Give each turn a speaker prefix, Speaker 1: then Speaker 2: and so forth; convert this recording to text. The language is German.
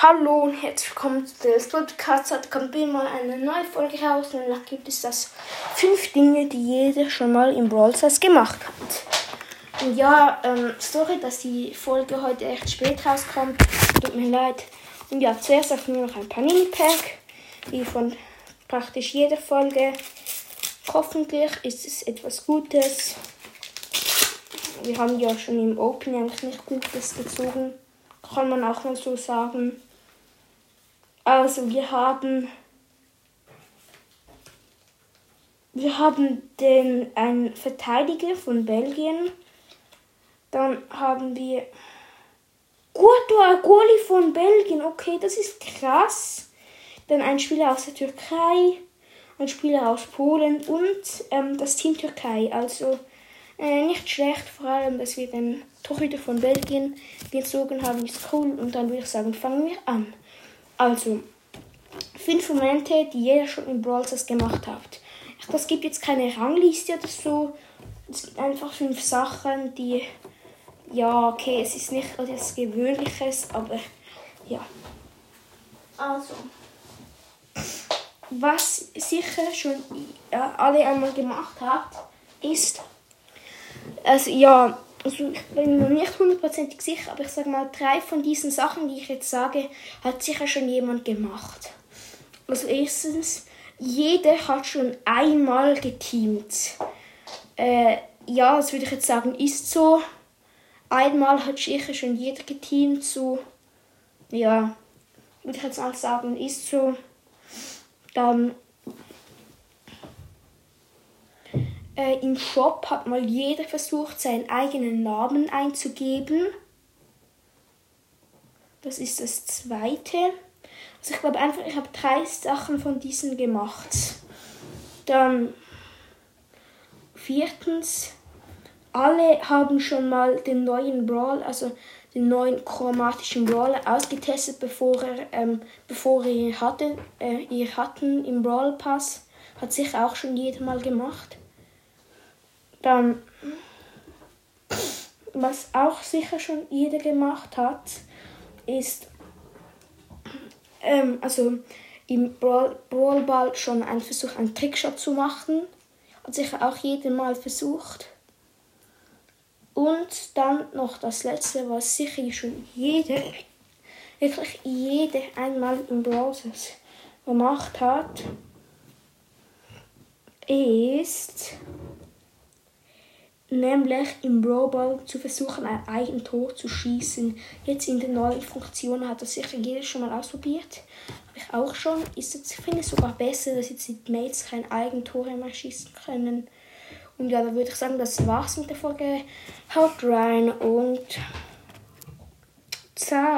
Speaker 1: Hallo und herzlich willkommen zu des Podcast. Heute kommt wieder mal eine neue Folge raus und da gibt es das fünf Dinge, die jeder schon mal im Brawl Stars gemacht hat. Und ja, ähm, sorry, dass die Folge heute echt spät rauskommt. Tut mir leid. Und ja, zuerst auf nur noch ein Panini Pack, wie von praktisch jeder Folge. Hoffentlich ist es etwas Gutes. Wir haben ja schon im Open eigentlich nicht Gutes gezogen. Kann man auch mal so sagen. Also wir haben wir haben den einen Verteidiger von Belgien. Dann haben wir Courtois, Goalie von Belgien. Okay, das ist krass. Dann ein Spieler aus der Türkei, ein Spieler aus Polen und ähm, das Team Türkei. Also äh, nicht schlecht, vor allem, dass wir den Torhüter von Belgien gezogen haben, ist cool. Und dann würde ich sagen, fangen wir an. Also, fünf Momente, die jeder schon in Brawl Stars gemacht hat. Das gibt jetzt keine Rangliste oder so. Es gibt einfach fünf Sachen, die. Ja, okay, es ist nicht etwas Gewöhnliches, aber ja. Also. Was sicher schon alle einmal gemacht hat, ist. Also, ja, ich bin mir nicht hundertprozentig sicher, aber ich sage mal, drei von diesen Sachen, die ich jetzt sage, hat sicher schon jemand gemacht. Also erstens, jeder hat schon einmal geteamt. Äh, ja, das würde ich jetzt sagen, ist so. Einmal hat sicher schon jeder geteamt, so. Ja, würde ich jetzt auch sagen, ist so. Dann äh, im Shop hat mal jeder versucht, seinen eigenen Namen einzugeben. Das ist das zweite. Also ich glaube einfach, ich habe drei Sachen von diesen gemacht. Dann viertens, alle haben schon mal den neuen Brawl, also den neuen chromatischen Brawler ausgetestet, bevor er, ähm, bevor ihr hatte, äh, ihr hatten im Brawl Pass. Hat sich auch schon jeder mal gemacht. Dann, was auch sicher schon jeder gemacht hat, ist ähm, also im Brawl, Brawl Ball schon einen Versuch, einen Trickshot zu machen. Hat sicher auch jeder mal versucht. Und dann noch das letzte, was sicher schon jeder, wirklich jeder einmal im Browser gemacht hat, ist nämlich im Brawl zu versuchen, ein Eigentor zu schießen. Jetzt in der neuen Funktion hat das sicher jeder schon mal ausprobiert. Habe ich auch schon. Ist jetzt, ich finde es sogar besser, dass jetzt die Mates kein Eigentor mehr schießen können. Und ja, dann würde ich sagen, das war's mit der Folge. Haut rein und ciao.